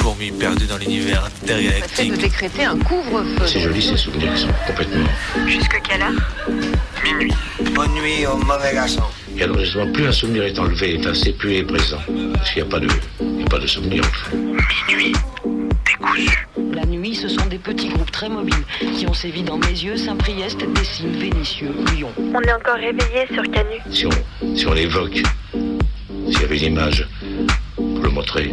fourmi perdu dans l'univers intergalactique. de décréter un couvre-feu. C'est joli ces souvenirs qui sont complètement. Jusque quelle heure? Minuit. Bonne nuit au mauvais garçon. Et alors justement, plus un souvenir est enlevé, effacé, plus il est présent. Parce qu'il n'y a pas de, il n'y a pas de souvenir au fond. Minuit. Décousu. La nuit, ce sont des petits groupes très mobiles qui ont sévi dans mes yeux, Saint-Priest, Dessines, Vénissieux, Lyon. On est encore réveillé sur Canu. Si on, si on l'évoque, s'il y avait une image pour le montrer,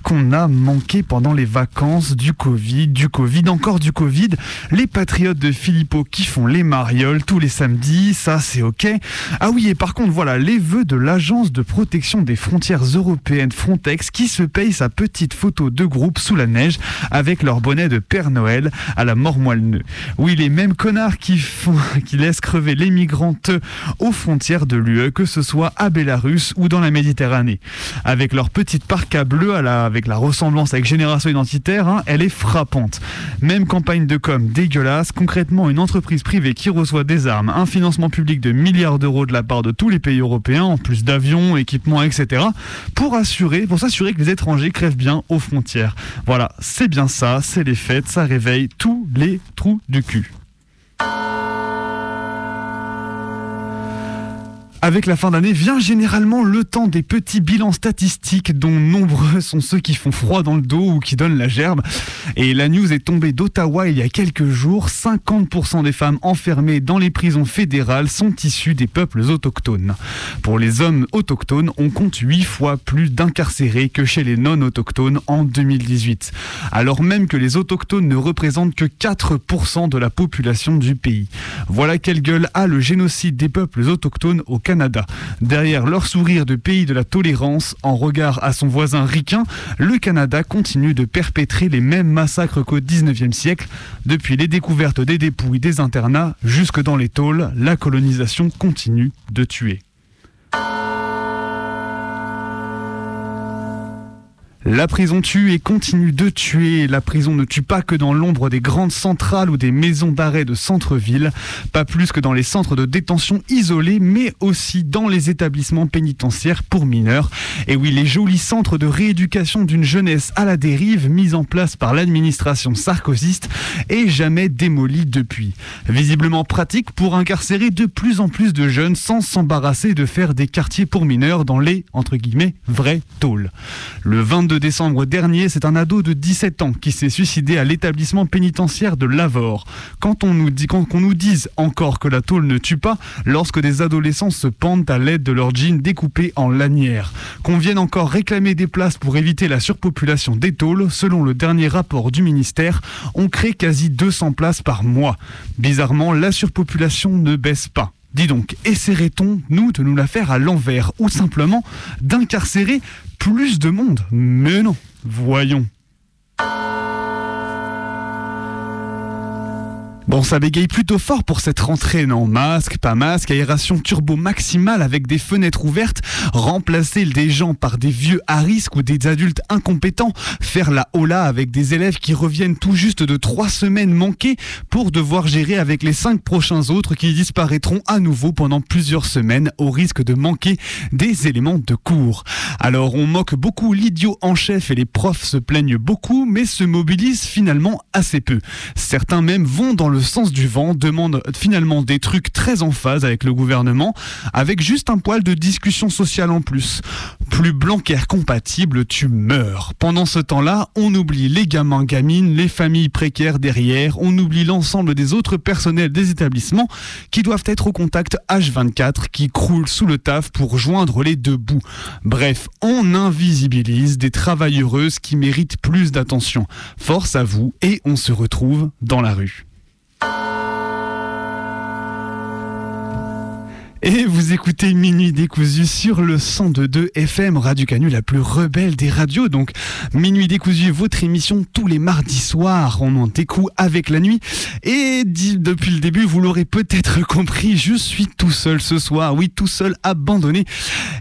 Qu'on a manqué pendant les vacances du Covid, du Covid, encore du Covid? Les patriotes de Philippot qui font les marioles tous les samedis, ça c'est ok. Ah oui, et par contre, voilà, les vœux de l'Agence de protection des frontières européennes Frontex qui se paye sa petite photo de groupe sous la neige avec leur bonnet de Père Noël à la mort moelle Oui, les mêmes connards qui, font, qui laissent crever les migrantes aux frontières de l'UE, que ce soit à Bélarus ou dans la Méditerranée. Avec leur petite parka bleue à la, avec la ressemblance avec Génération Identitaire, hein, elle est frappante. Même campagne de com dégueulasse, concrètement une entreprise privée qui reçoit des armes, un financement public de milliards d'euros de la part de tous les pays européens, en plus d'avions, équipements, etc., pour assurer, pour s'assurer que les étrangers crèvent bien aux frontières. Voilà, c'est bien ça, c'est les fêtes, ça réveille tous les trous du cul. Avec la fin d'année vient généralement le temps des petits bilans statistiques dont nombreux sont ceux qui font froid dans le dos ou qui donnent la gerbe. Et la news est tombée d'Ottawa il y a quelques jours. 50% des femmes enfermées dans les prisons fédérales sont issues des peuples autochtones. Pour les hommes autochtones, on compte 8 fois plus d'incarcérés que chez les non-autochtones en 2018. Alors même que les autochtones ne représentent que 4% de la population du pays. Voilà quelle gueule a le génocide des peuples autochtones au Canada. Derrière leur sourire de pays de la tolérance, en regard à son voisin ricain, le Canada continue de perpétrer les mêmes massacres qu'au 19e siècle. Depuis les découvertes des dépouilles des internats jusque dans les tôles, la colonisation continue de tuer. La prison tue et continue de tuer. La prison ne tue pas que dans l'ombre des grandes centrales ou des maisons d'arrêt de centre-ville, pas plus que dans les centres de détention isolés, mais aussi dans les établissements pénitentiaires pour mineurs. Et oui, les jolis centres de rééducation d'une jeunesse à la dérive mis en place par l'administration sarkozyste et jamais démolis depuis. Visiblement pratique pour incarcérer de plus en plus de jeunes sans s'embarrasser de faire des quartiers pour mineurs dans les, entre guillemets, vrais tôles. Le 22 décembre dernier, c'est un ado de 17 ans qui s'est suicidé à l'établissement pénitentiaire de Lavore. Quand on nous dit, quand on nous dise encore que la tôle ne tue pas, lorsque des adolescents se pendent à l'aide de leurs jeans découpés en lanières. Qu'on vienne encore réclamer des places pour éviter la surpopulation des tôles, selon le dernier rapport du ministère, on crée quasi 200 places par mois. Bizarrement, la surpopulation ne baisse pas. Dis donc, essaierait-on, nous, de nous la faire à l'envers, ou simplement d'incarcérer plus de monde? Mais non, voyons. Bon, ça bégaye plutôt fort pour cette rentrée, non? Masque, pas masque, aération turbo maximale avec des fenêtres ouvertes, remplacer des gens par des vieux à risque ou des adultes incompétents, faire la hola avec des élèves qui reviennent tout juste de trois semaines manquées pour devoir gérer avec les cinq prochains autres qui disparaîtront à nouveau pendant plusieurs semaines au risque de manquer des éléments de cours. Alors, on moque beaucoup l'idiot en chef et les profs se plaignent beaucoup, mais se mobilisent finalement assez peu. Certains même vont dans le sens du vent, demandent finalement des trucs très en phase avec le gouvernement, avec juste un poil de discussion sociale en plus. Plus Blanquer compatible, tu meurs. Pendant ce temps-là, on oublie les gamins, gamines, les familles précaires derrière, on oublie l'ensemble des autres personnels des établissements qui doivent être au contact H24, qui croulent sous le taf pour joindre les deux bouts. Bref, on invisibilise des travailleuses qui méritent plus d'attention. Force à vous et on se retrouve dans la rue. Thank you. Et vous écoutez Minuit décousu sur le 102.2 FM, Radio Canu, la plus rebelle des radios. Donc, Minuit décousu, votre émission tous les mardis soirs. On en découvre avec la nuit. Et depuis le début, vous l'aurez peut-être compris, je suis tout seul ce soir. Oui, tout seul, abandonné.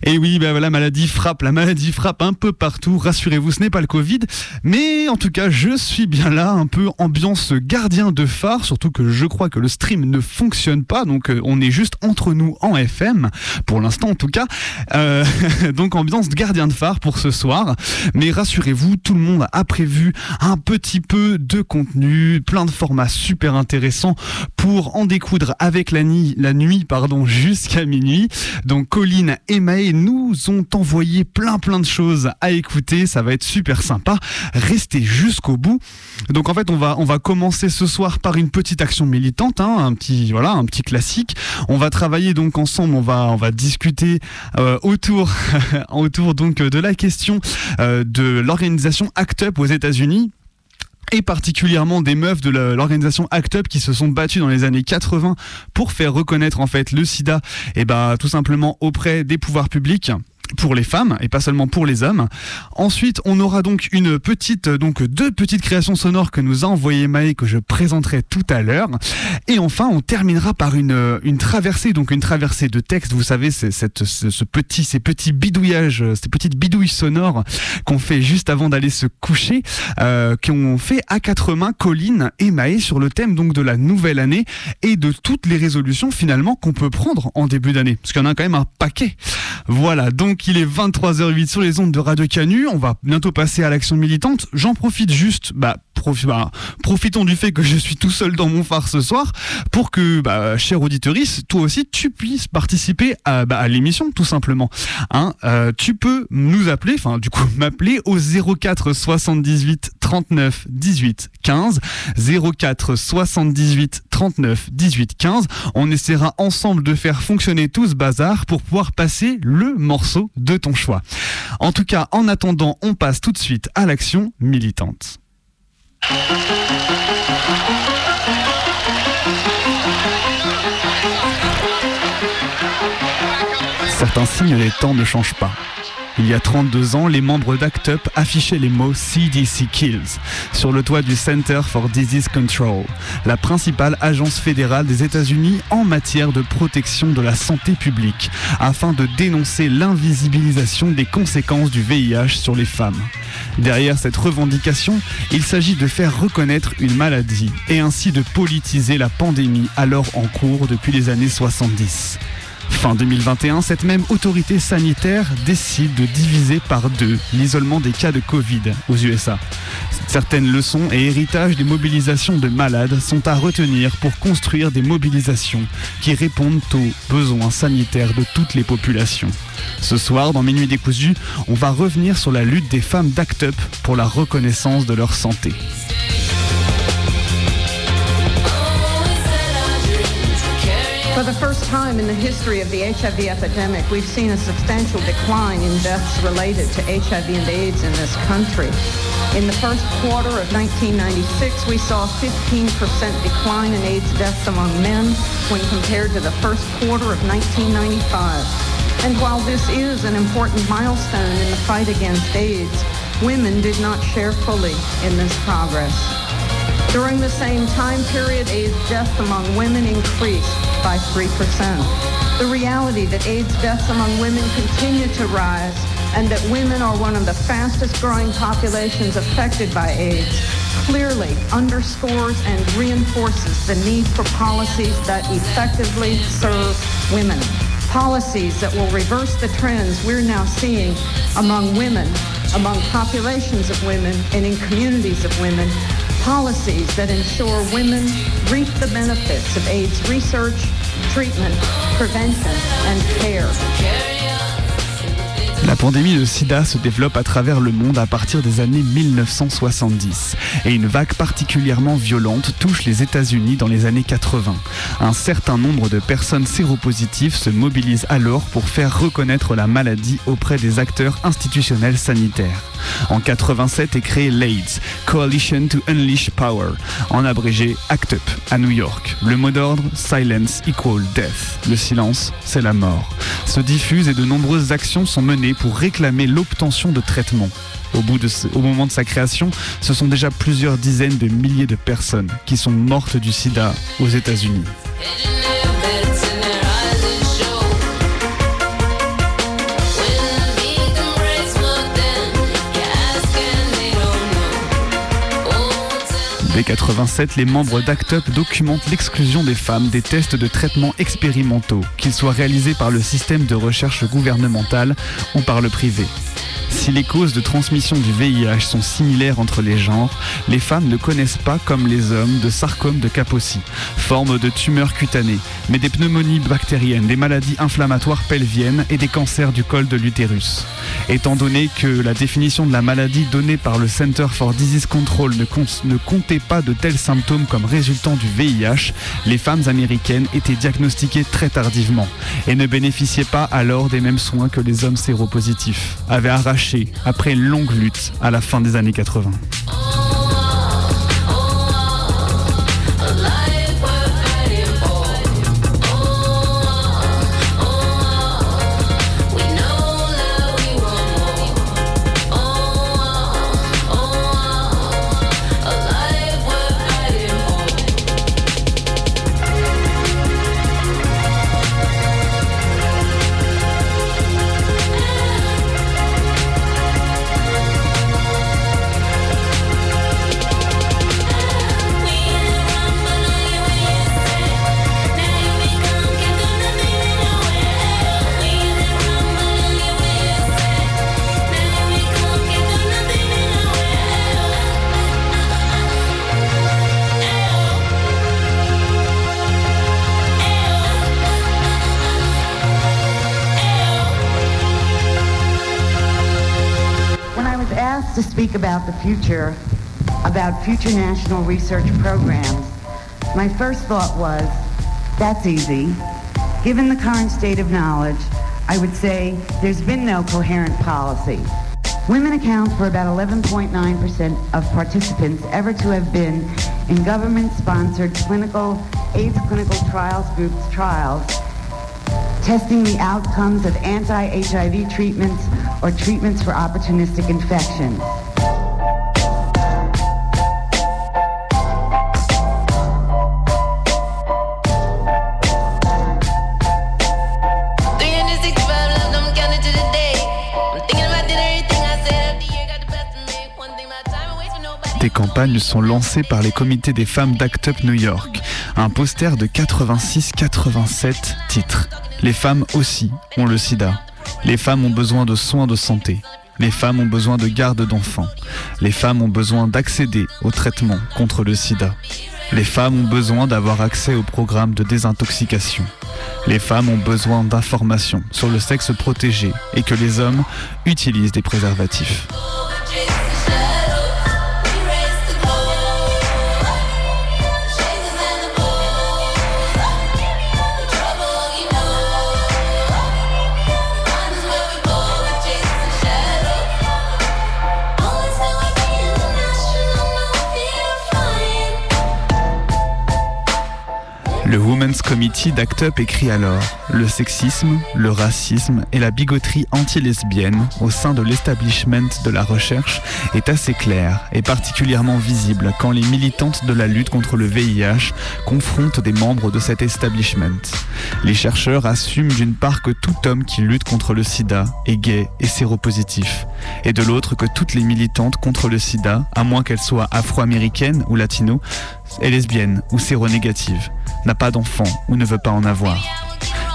Et oui, ben la maladie frappe, la maladie frappe un peu partout. Rassurez-vous, ce n'est pas le Covid. Mais en tout cas, je suis bien là, un peu ambiance gardien de phare. Surtout que je crois que le stream ne fonctionne pas. Donc, euh, on est juste entre nous en FM, pour l'instant en tout cas. Euh, donc ambiance de gardien de phare pour ce soir. Mais rassurez-vous, tout le monde a prévu un petit peu de contenu, plein de formats super intéressants pour en découdre avec la, nuit, la nuit pardon, jusqu'à minuit. Donc Colline et Maë nous ont envoyé plein plein de choses à écouter. Ça va être super sympa. Restez jusqu'au bout. Donc en fait, on va, on va commencer ce soir par une petite action militante, hein, un petit voilà, un petit classique. On va travailler donc ensemble, on va on va discuter euh, autour donc de la question euh, de l'organisation ACT UP aux États-Unis et particulièrement des meufs de l'organisation ACT UP qui se sont battues dans les années 80 pour faire reconnaître en fait le sida et bah tout simplement auprès des pouvoirs publics pour les femmes et pas seulement pour les hommes. Ensuite, on aura donc une petite, donc deux petites créations sonores que nous a envoyé Maë que je présenterai tout à l'heure. Et enfin, on terminera par une, une traversée, donc une traversée de texte. Vous savez, c'est cette, ce, petit, ces petits bidouillages, ces petites bidouilles sonores qu'on fait juste avant d'aller se coucher, euh, qu'on fait à quatre mains, Colline et Maë sur le thème donc de la nouvelle année et de toutes les résolutions finalement qu'on peut prendre en début d'année, parce qu'il y en a quand même un paquet. Voilà, donc donc il est 23h08 sur les ondes de Radio Canu. On va bientôt passer à l'action militante. J'en profite juste, bah, bah, profitons du fait que je suis tout seul dans mon phare ce soir pour que, bah, cher auditorice, toi aussi, tu puisses participer à, bah, l'émission, tout simplement. Hein, euh, tu peux nous appeler, enfin, du coup, m'appeler au 04 78 39 18 15. 04 78 39 18 15. On essaiera ensemble de faire fonctionner tout ce bazar pour pouvoir passer le morceau de ton choix. En tout cas, en attendant, on passe tout de suite à l'action militante. Certains signes des temps ne changent pas. Il y a 32 ans, les membres d'ACT UP affichaient les mots CDC Kills sur le toit du Center for Disease Control, la principale agence fédérale des États-Unis en matière de protection de la santé publique, afin de dénoncer l'invisibilisation des conséquences du VIH sur les femmes. Derrière cette revendication, il s'agit de faire reconnaître une maladie et ainsi de politiser la pandémie alors en cours depuis les années 70. Fin 2021, cette même autorité sanitaire décide de diviser par deux l'isolement des cas de Covid aux USA. Certaines leçons et héritages des mobilisations de malades sont à retenir pour construire des mobilisations qui répondent aux besoins sanitaires de toutes les populations. Ce soir, dans Minuit décousu, on va revenir sur la lutte des femmes d'ACT UP pour la reconnaissance de leur santé. The first time in the history of the HIV epidemic, we've seen a substantial decline in deaths related to HIV and AIDS in this country. In the first quarter of 1996, we saw a 15% decline in AIDS deaths among men when compared to the first quarter of 1995. And while this is an important milestone in the fight against AIDS, women did not share fully in this progress. During the same time period, AIDS deaths among women increased by 3%. The reality that AIDS deaths among women continue to rise and that women are one of the fastest growing populations affected by AIDS clearly underscores and reinforces the need for policies that effectively serve women. Policies that will reverse the trends we're now seeing among women, among populations of women, and in communities of women policies that ensure women reap the benefits of AIDS research, treatment, prevention, and care. La pandémie de sida se développe à travers le monde à partir des années 1970 et une vague particulièrement violente touche les États-Unis dans les années 80. Un certain nombre de personnes séropositives se mobilisent alors pour faire reconnaître la maladie auprès des acteurs institutionnels sanitaires. En 87 est créé l'AIDS, Coalition to Unleash Power, en abrégé ACT UP, à New York. Le mot d'ordre, Silence equal Death. Le silence, c'est la mort. Se diffuse et de nombreuses actions sont menées pour réclamer l'obtention de traitements. Au, moment de sa création, ce sont déjà plusieurs dizaines de milliers de personnes qui sont mortes du sida aux États-Unis. Dès 87, les membres d'ACT UP documentent l'exclusion des femmes des tests de traitement expérimentaux, qu'ils soient réalisés par le système de recherche gouvernemental ou par le privé. Si les causes de transmission du VIH sont similaires entre les genres, les femmes ne connaissent pas, comme les hommes, de sarcome de Kaposi, forme de tumeur cutanée, mais des pneumonies bactériennes, des maladies inflammatoires pelviennes et des cancers du col de l'utérus. Étant donné que la définition de la maladie donnée par le Center for Disease Control ne, comptait pas de tels symptômes comme résultant du VIH, les femmes américaines étaient diagnostiquées très tardivement et ne bénéficiaient pas alors des mêmes soins que les hommes séropositifs, avaient arraché après longue lutte à la fin des années 80. Speak about the future, about future national research programs, my first thought was, that's easy. Given the current state of knowledge, I would say there's been no coherent policy. Women account for about 11.9% of participants ever to have been in government-sponsored clinical AIDS clinical trials groups trials testing the outcomes of anti-HIV treatments or treatments for opportunistic infections. Sont lancées par les comités des femmes d'Act Up New York. Un poster de 86-87 titres. Les femmes aussi ont le sida. Les femmes ont besoin de soins de santé. Les femmes ont besoin de garde d'enfants. Les femmes ont besoin d'accéder au traitement contre le sida. Les femmes ont besoin d'avoir accès au programme de désintoxication. Les femmes ont besoin d'informations sur le sexe protégé et que les hommes utilisent des préservatifs. Le Women's Committee d'Act Up écrit alors Le sexisme, le racisme et la bigoterie anti-lesbienne au sein de l'establishment de la recherche est assez clair et particulièrement visible quand les militantes de la lutte contre le VIH confrontent des membres de cet establishment. Les chercheurs assument d'une part que tout homme qui lutte contre le sida est gay et séropositif, et de l'autre que toutes les militantes contre le sida, à moins qu'elles soient afro-américaines ou latino, est lesbienne ou séronégative, n'a pas d'enfant ou ne veut pas en avoir.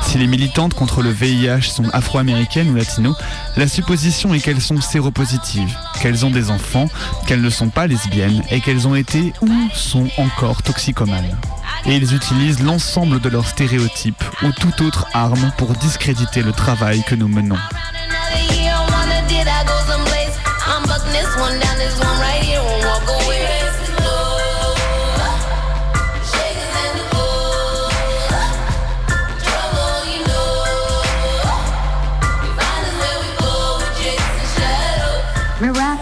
Si les militantes contre le VIH sont afro-américaines ou latino, la supposition est qu'elles sont séropositives, qu'elles ont des enfants, qu'elles ne sont pas lesbiennes et qu'elles ont été ou sont encore toxicomanes. Et ils utilisent l'ensemble de leurs stéréotypes ou toute autre arme pour discréditer le travail que nous menons.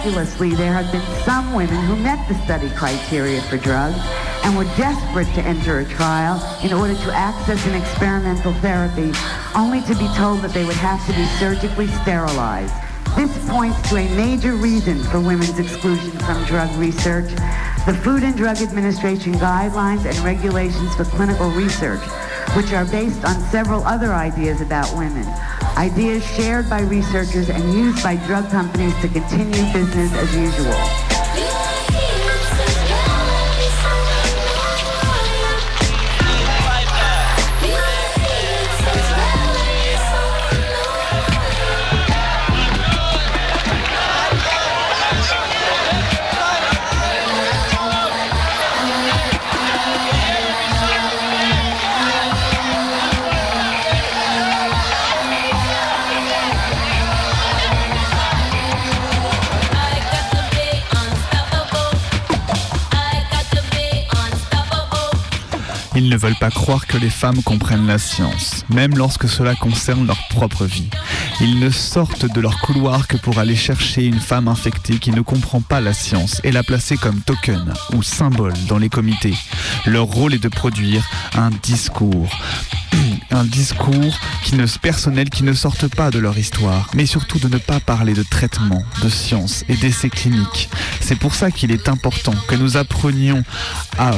Miraculously, there have been some women who met the study criteria for drugs and were desperate to enter a trial in order to access an experimental therapy, only to be told that they would have to be surgically sterilized. This points to a major reason for women's exclusion from drug research, the Food and Drug Administration guidelines and regulations for clinical research, which are based on several other ideas about women, ideas shared by researchers and used by drug companies to continue business as usual. Ils ne veulent pas croire que les femmes comprennent la science, même lorsque cela concerne leur propre vie. Ils ne sortent de leur couloir que pour aller chercher une femme infectée qui ne comprend pas la science et la placer comme token ou symbole dans les comités. Leur rôle est de produire un discours. Un discours qui ne, personnel qui ne sortent pas de leur histoire, mais surtout de ne pas parler de traitement, de science et d'essais cliniques. C'est pour ça qu'il est important que nous apprenions à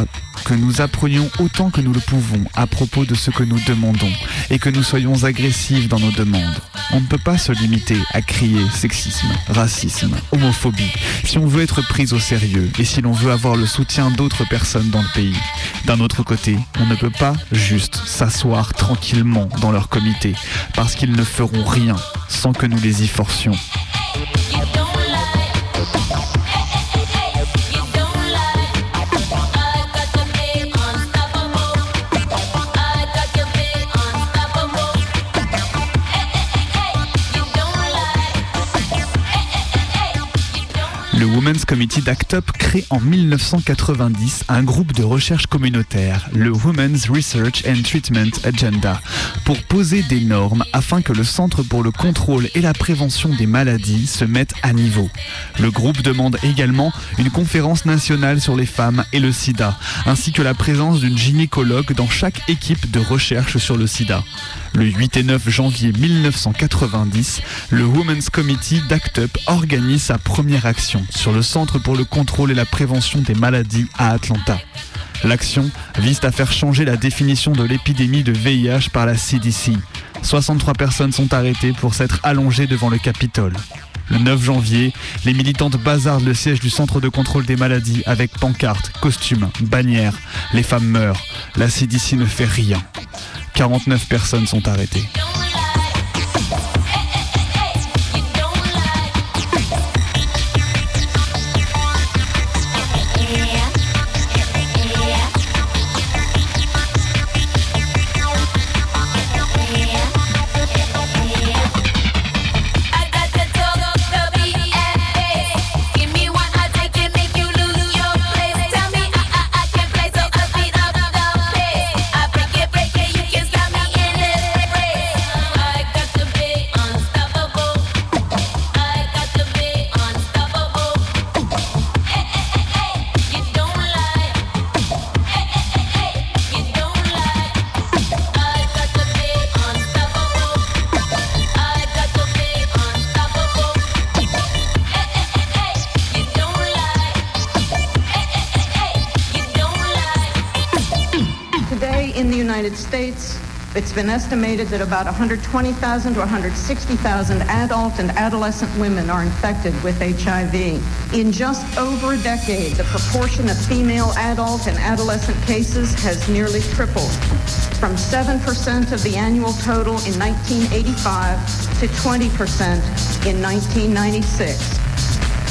que nous apprenions autant que nous le pouvons à propos de ce que nous demandons et que nous soyons agressifs dans nos demandes. On ne peut pas se limiter à crier sexisme, racisme, homophobie si on veut être pris au sérieux et si l'on veut avoir le soutien d'autres personnes dans le pays. D'un autre côté, on ne peut pas juste s'asseoir tranquillement dans leur comité parce qu'ils ne feront rien sans que nous les y forcions. Women's Committee d'ACT UP crée en 1990 un groupe de recherche communautaire, le Women's Research and Treatment Agenda, pour poser des normes afin que le Centre pour le contrôle et la prévention des maladies se mette à niveau. Le groupe demande également une conférence nationale sur les femmes et le sida, ainsi que la présence d'une gynécologue dans chaque équipe de recherche sur le sida. Le 8 et 9 janvier 1990, le Women's Committee d'ACT UP organise sa première action sur le Centre pour le contrôle et la prévention des maladies à Atlanta. L'action vise à faire changer la définition de l'épidémie de VIH par la CDC. 63 personnes sont arrêtées pour s'être allongées devant le Capitole. Le 9 janvier, les militantes bazardent le siège du Centre de contrôle des maladies avec pancartes, costumes, bannières. Les femmes meurent. La CDC ne fait rien. 49 personnes sont arrêtées. Been estimated that about 120,000 to 160,000 adult and adolescent women are infected with HIV. In just over a decade, the proportion of female adult and adolescent cases has nearly tripled from 7% of the annual total in 1985 to 20% in 1996.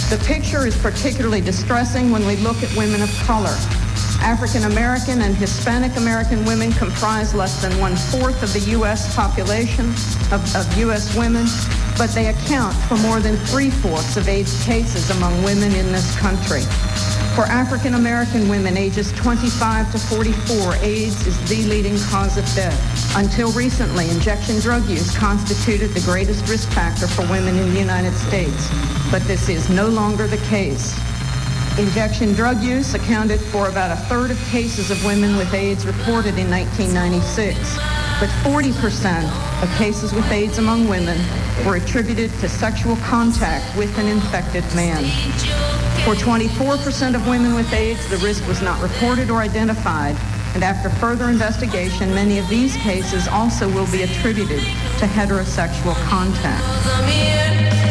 The picture is particularly distressing when we look at women of color. African American and Hispanic American women comprise less than one fourth of the U.S. population of, of U.S. women, but they account for more than three fourths of AIDS cases among women in this country. For African American women ages 25 to 44, AIDS is the leading cause of death. Until recently, injection drug use constituted the greatest risk factor for women in the United States, but this is no longer the case. Injection drug use accounted for about a third of cases of women with AIDS reported in 1996, but 40% of cases with AIDS among women were attributed to sexual contact with an infected man. For 24% of women with AIDS, the risk was not reported or identified, and after further investigation, many of these cases also will be attributed to heterosexual contact.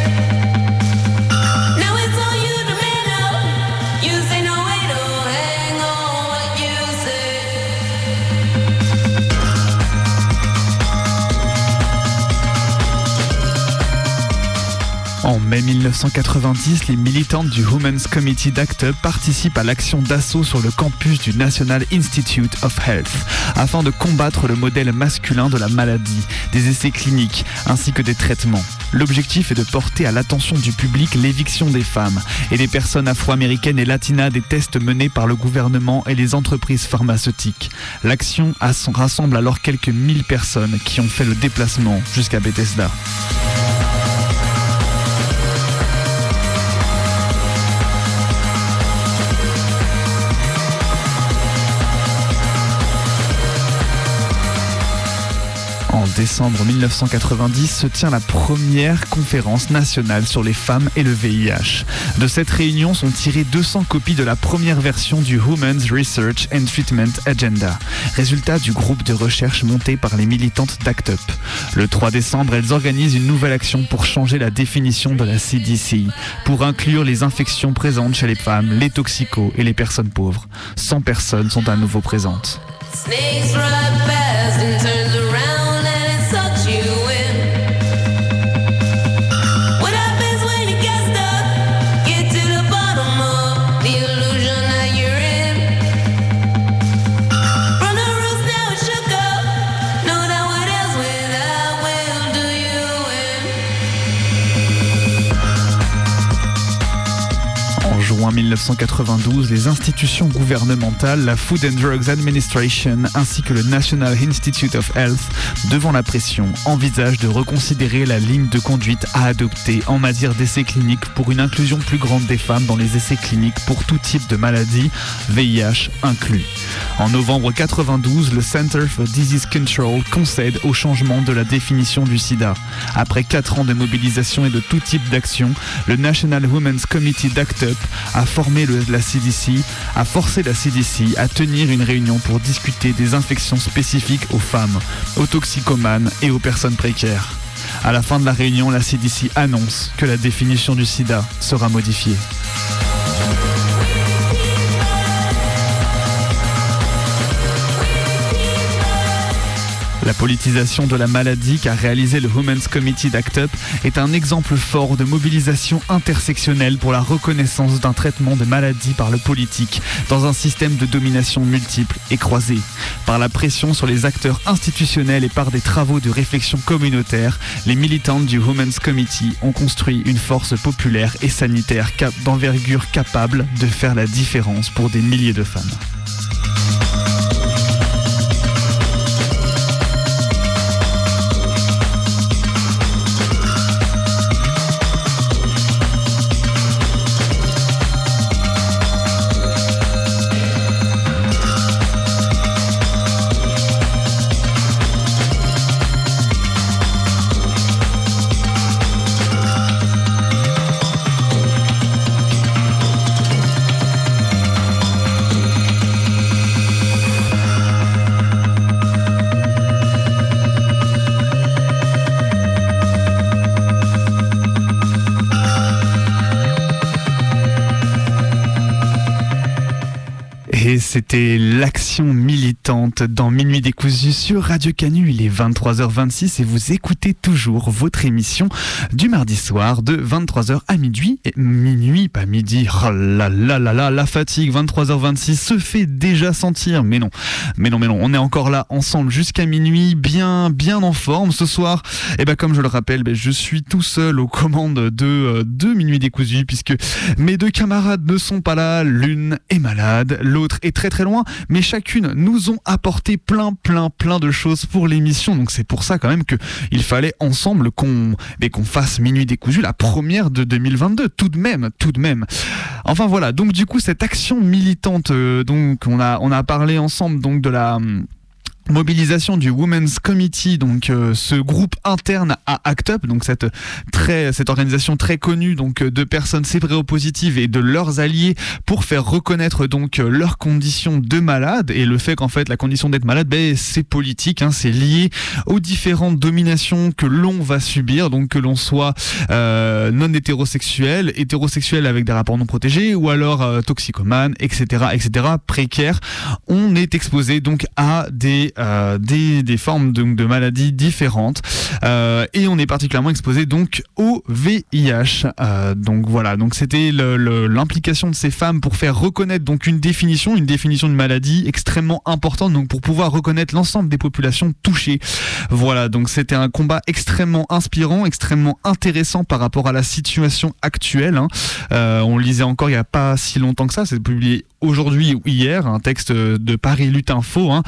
En mai 1990, les militantes du Women's Committee d'ACT UP participent à l'action d'assaut sur le campus du National Institute of Health afin de combattre le modèle masculin de la maladie, des essais cliniques ainsi que des traitements. L'objectif est de porter à l'attention du public l'éviction des femmes et des personnes afro-américaines et latinas des tests menés par le gouvernement et les entreprises pharmaceutiques. L'action rassemble alors quelques mille personnes qui ont fait le déplacement jusqu'à Bethesda. En décembre 1990 se tient la première conférence nationale sur les femmes et le VIH. De cette réunion sont tirées 200 copies de la première version du Women's Research and Treatment Agenda, résultat du groupe de recherche monté par les militantes d'ACT UP. Le 3 décembre, elles organisent une nouvelle action pour changer la définition de la CDC, pour inclure les infections présentes chez les femmes, les toxicos et les personnes pauvres. 100 personnes sont à nouveau présentes. 1992, les institutions gouvernementales, la Food and Drugs Administration ainsi que le National Institute of Health, devant la pression, envisagent de reconsidérer la ligne de conduite à adopter en matière d'essais cliniques pour une inclusion plus grande des femmes dans les essais cliniques pour tout type de maladie, VIH inclus. En novembre 92, le Center for Disease Control concède au changement de la définition du sida. Après 4 ans de mobilisation et de tout type d'action, le National Women's Committee d'ACT UP a formé le, la CDC, a forcé la CDC à tenir une réunion pour discuter des infections spécifiques aux femmes, aux toxicomanes et aux personnes précaires. À la fin de la réunion, la CDC annonce que la définition du sida sera modifiée. La politisation de la maladie qu'a réalisé le Women's Committee d'ACT UP est un exemple fort de mobilisation intersectionnelle pour la reconnaissance d'un traitement de maladie par le politique dans un système de domination multiple et croisé. Par la pression sur les acteurs institutionnels et par des travaux de réflexion communautaire, les militantes du Women's Committee ont construit une force populaire et sanitaire d'envergure capable de faire la différence pour des milliers de femmes. L'action militante dans Minuit décousu sur Radio Canu. Il est 23h26 et vous écoutez toujours votre émission du mardi soir de 23h à minuit. Et minuit, pas midi. Oh la fatigue, 23h26 se fait déjà sentir. Mais non, mais non, mais non, on est encore là ensemble jusqu'à minuit, bien, bien en forme ce soir. Et ben comme je le rappelle, ben, je suis tout seul aux commandes de, euh, de Minuit décousu puisque mes deux camarades ne sont pas là. L'une est malade, l'autre est très très loin, mais chacune nous ont apporté plein plein plein de choses pour l'émission. Donc c'est pour ça quand même que il fallait ensemble qu'on qu'on fasse Minuit décousu la première de 2022 tout de même, tout de même. Enfin voilà, donc du coup cette action militante euh, donc on a on a parlé ensemble donc de la mobilisation du Women's Committee, donc euh, ce groupe interne à ACT UP, donc cette très cette organisation très connue donc euh, de personnes séropositives et de leurs alliés pour faire reconnaître donc euh, leurs conditions de malade et le fait qu'en fait la condition d'être malade, ben c'est politique, hein, c'est lié aux différentes dominations que l'on va subir, donc que l'on soit non hétérosexuel, hétérosexuel avec des rapports non protégés ou alors toxicomane, etc., etc., précaire, on est exposé donc à des euh, des, des, formes de, de maladies différentes euh, et on est particulièrement exposé donc au VIH. Euh, donc voilà, donc c'était l'implication de ces femmes pour faire reconnaître donc une définition, une définition de maladie extrêmement importante donc pour pouvoir reconnaître l'ensemble des populations touchées. Voilà, donc c'était un combat extrêmement inspirant, extrêmement intéressant par rapport à la situation actuelle. Hein. On lisait encore il n'y a pas si longtemps que ça, c'est publié aujourd'hui ou hier, un texte de Paris Lutte Info hein,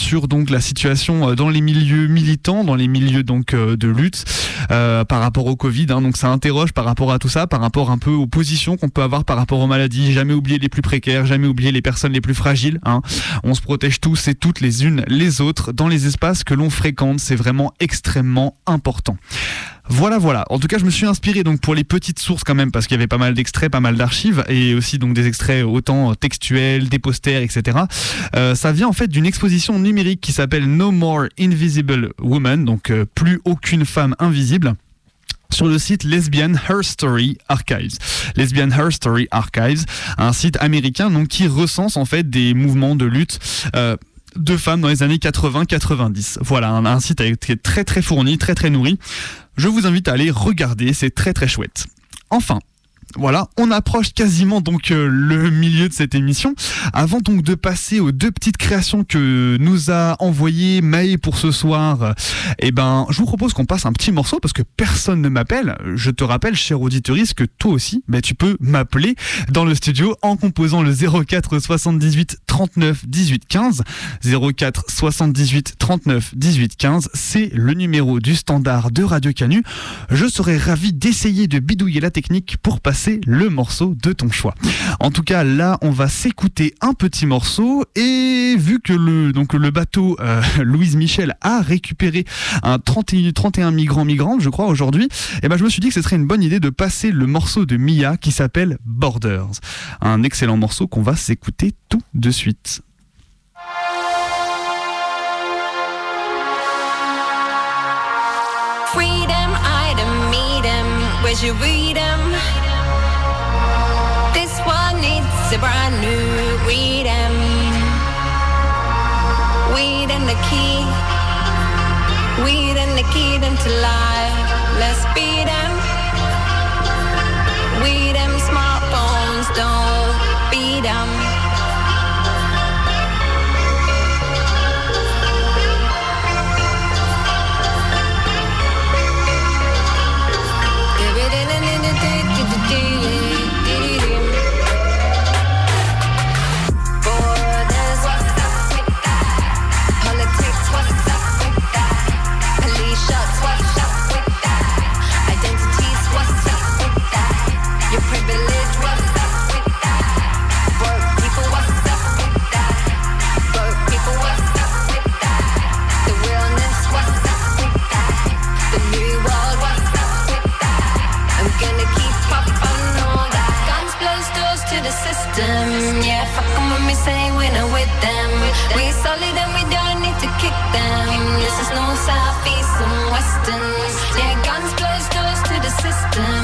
sur donc la situation euh, dans les milieux militants, dans les milieux donc euh, de lutte euh, par rapport au Covid. Hein, donc ça interroge par rapport à tout ça, par rapport un peu aux positions qu'on peut avoir par rapport aux maladies. Jamais oublier les plus précaires, jamais oublier les personnes les plus fragiles. Hein. On se protège tous et toutes les unes les autres dans les espaces que l'on fréquente. C'est vraiment extrêmement important. Voilà, voilà. En tout cas, je me suis inspiré donc pour les petites sources quand même parce qu'il y avait pas mal d'extraits, pas mal d'archives et aussi donc des extraits autant textuels, des posters, etc. Euh, ça vient en fait d'une exposition numérique qui s'appelle No More Invisible Woman, donc euh, plus aucune femme invisible sur le site Lesbian Her Story Archives. Lesbian Her Story Archives, un site américain donc qui recense en fait des mouvements de lutte euh, de femmes dans les années 80-90. Voilà, un, un site qui est très très fourni, très très nourri. Je vous invite à aller regarder, c'est très très chouette. Enfin, voilà, on approche quasiment donc euh, le milieu de cette émission. Avant donc de passer aux deux petites créations que nous a envoyé Maë pour ce soir, eh ben, je vous propose qu'on passe un petit morceau parce que personne ne m'appelle. Je te rappelle, cher auditoriste, que toi aussi, ben, tu peux m'appeler dans le studio en composant le 04 78 39 18 15. 04 78 39 18 15, c'est le numéro du standard de Radio Canu. Je serais ravi d'essayer de bidouiller la technique pour passer le morceau de ton choix. En tout cas, là, on va s'écouter un petit morceau et vu que le bateau euh, Louise Michel a récupéré un 31, 31 migrants migrantes, je crois aujourd'hui, eh ben je me suis dit que ce serait une bonne idée de passer le morceau de Mia qui s'appelle Borders, un excellent morceau qu'on va s'écouter tout de suite. It's a brand new freedom. Weed and the key. Weed and the key to life. Let's beat them. them. Yeah, fucking with me, say we're not with them. We solid and we don't need to kick them. This is no south, and western. Yeah, guns, close doors to the system.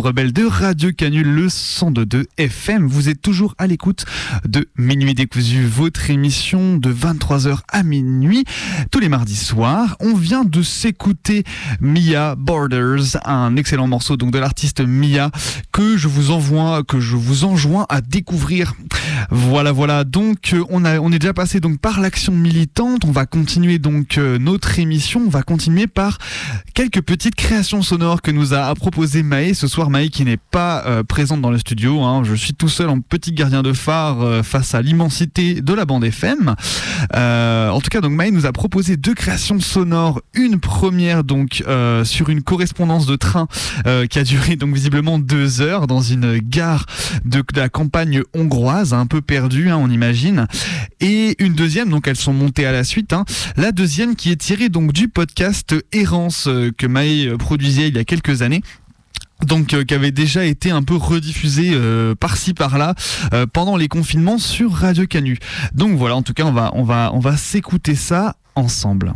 23h23 sur les ondes rebelles de Radio Canule, le 102.2 FM. Vous êtes toujours à l'écoute de Minuit décousu, votre émission de 23h à minuit, tous les mardis soirs. On vient de s'écouter Mia Borders, un excellent morceau donc de l'artiste Mia que je vous envoie, que je vous enjoins à découvrir. Voilà, voilà. Donc, euh, on a, on est déjà passé donc par l'action militante. On va continuer donc euh, notre émission. On va continuer par quelques petites créations sonores que nous a proposé Maë ce soir. Maë qui n'est pas euh, présente dans le studio. hein. Je suis tout seul en petit gardien de phare euh, face à l'immensité de la bande FM. Euh, en tout cas, donc Maë nous a proposé deux créations sonores. Une première donc sur une correspondance de train qui a duré donc visiblement deux heures dans une gare de, la campagne hongroise, un peu perdue, hein, on imagine. Et une deuxième, donc elles sont montées à la suite. hein. La deuxième qui est tirée donc du podcast Errance que euh, produisait il y a quelques années donc euh, qui avait déjà été un peu rediffusé euh, par-ci par-là euh, pendant les confinements sur Radio Canu. Donc voilà, en tout cas, on va on va on va s'écouter ça ensemble.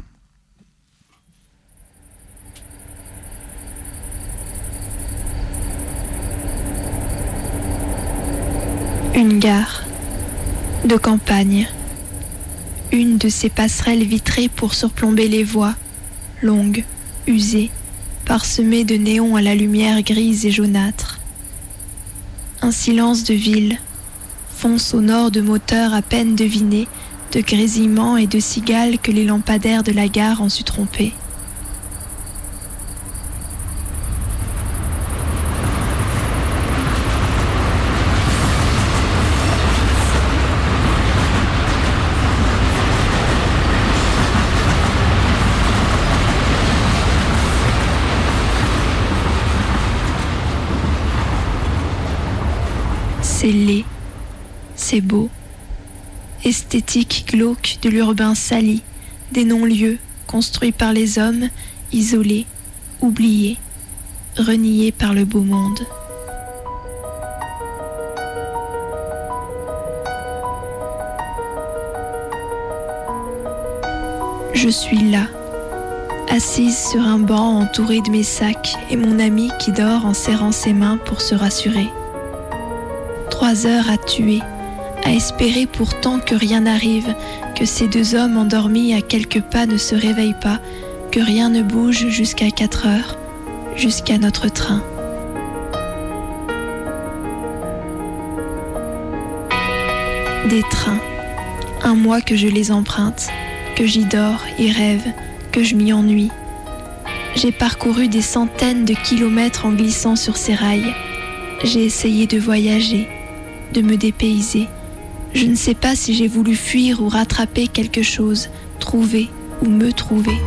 Une gare de campagne. Une de ces passerelles vitrées pour surplomber les voies, longues, usées, parsemées de néons à la lumière grise et jaunâtre. Un silence de ville, fond sonore de moteurs à peine devinés, de grésillements et de cigales que les lampadaires de la gare ont su tromper. C'est laid, beau. Esthétique glauque de l'urbain sali, des non-lieux construits par les hommes, isolés, oubliés, reniés par le beau monde. Je suis là, assise sur un banc entourée de mes sacs et mon ami qui dort en serrant ses mains pour se rassurer. Trois heures à tuer, à espérer pourtant que rien n'arrive, que ces deux hommes endormis à quelques pas ne se réveillent pas, que rien ne bouge jusqu'à quatre heures, jusqu'à notre train. des trains. Un mois que je les emprunte, que j'y dors y rêve, que je m'y ennuie. J'ai parcouru des centaines de kilomètres en glissant sur ces rails. J'ai essayé de voyager, de me dépayser. Je ne sais pas si j'ai voulu fuir ou rattraper quelque chose, trouver ou me trouver.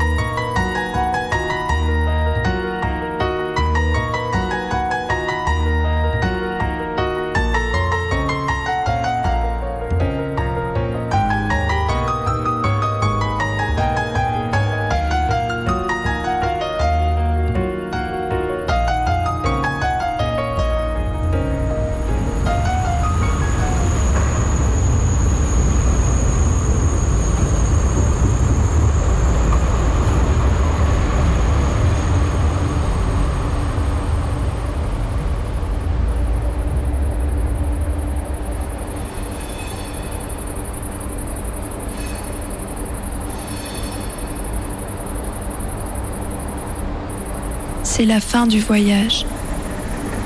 C'est la fin du voyage.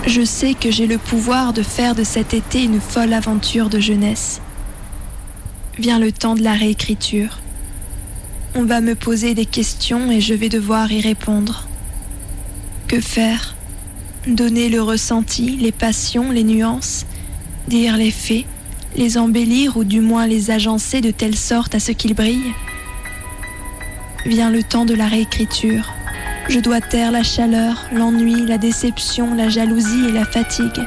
Je sais que j'ai le pouvoir de faire de cet été une folle aventure de jeunesse. Vient le temps de la réécriture. On va me poser des questions et je vais devoir y répondre. Que faire? Donner le ressenti, les passions, les nuances, dire les faits, les embellir ou du moins les agencer de telle sorte à ce qu'ils brillent? Vient le temps de la réécriture. Je dois taire la chaleur, l'ennui, la déception, la jalousie et la fatigue.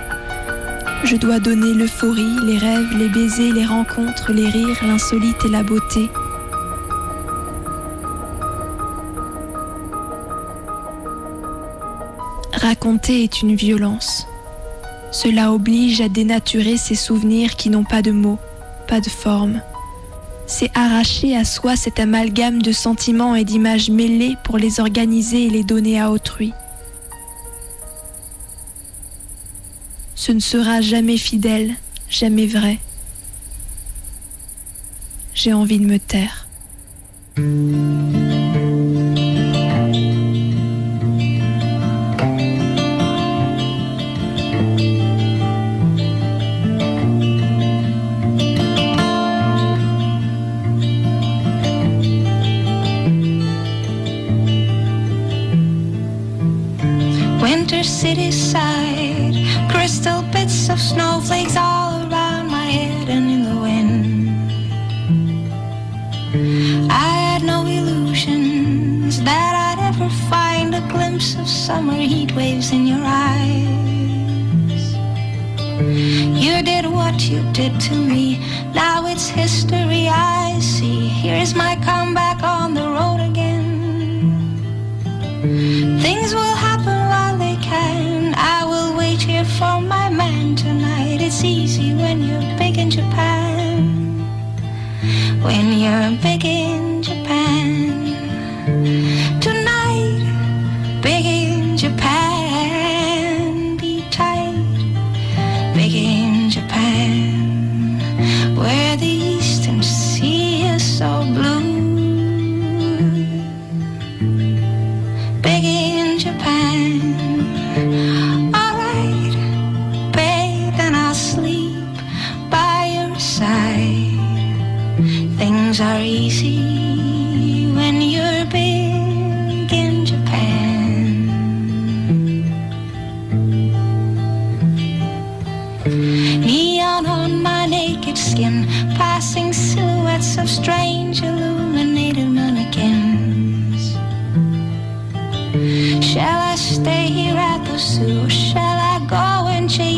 Je dois donner l'euphorie, les rêves, les baisers, les rencontres, les rires, l'insolite et la beauté. Raconter est une violence. Cela oblige à dénaturer ces souvenirs qui n'ont pas de mots, pas de forme c'est arracher à soi cet amalgame de sentiments et d'images mêlées pour les organiser et les donner à autrui. Ce ne sera jamais fidèle, jamais vrai. J'ai envie de me taire.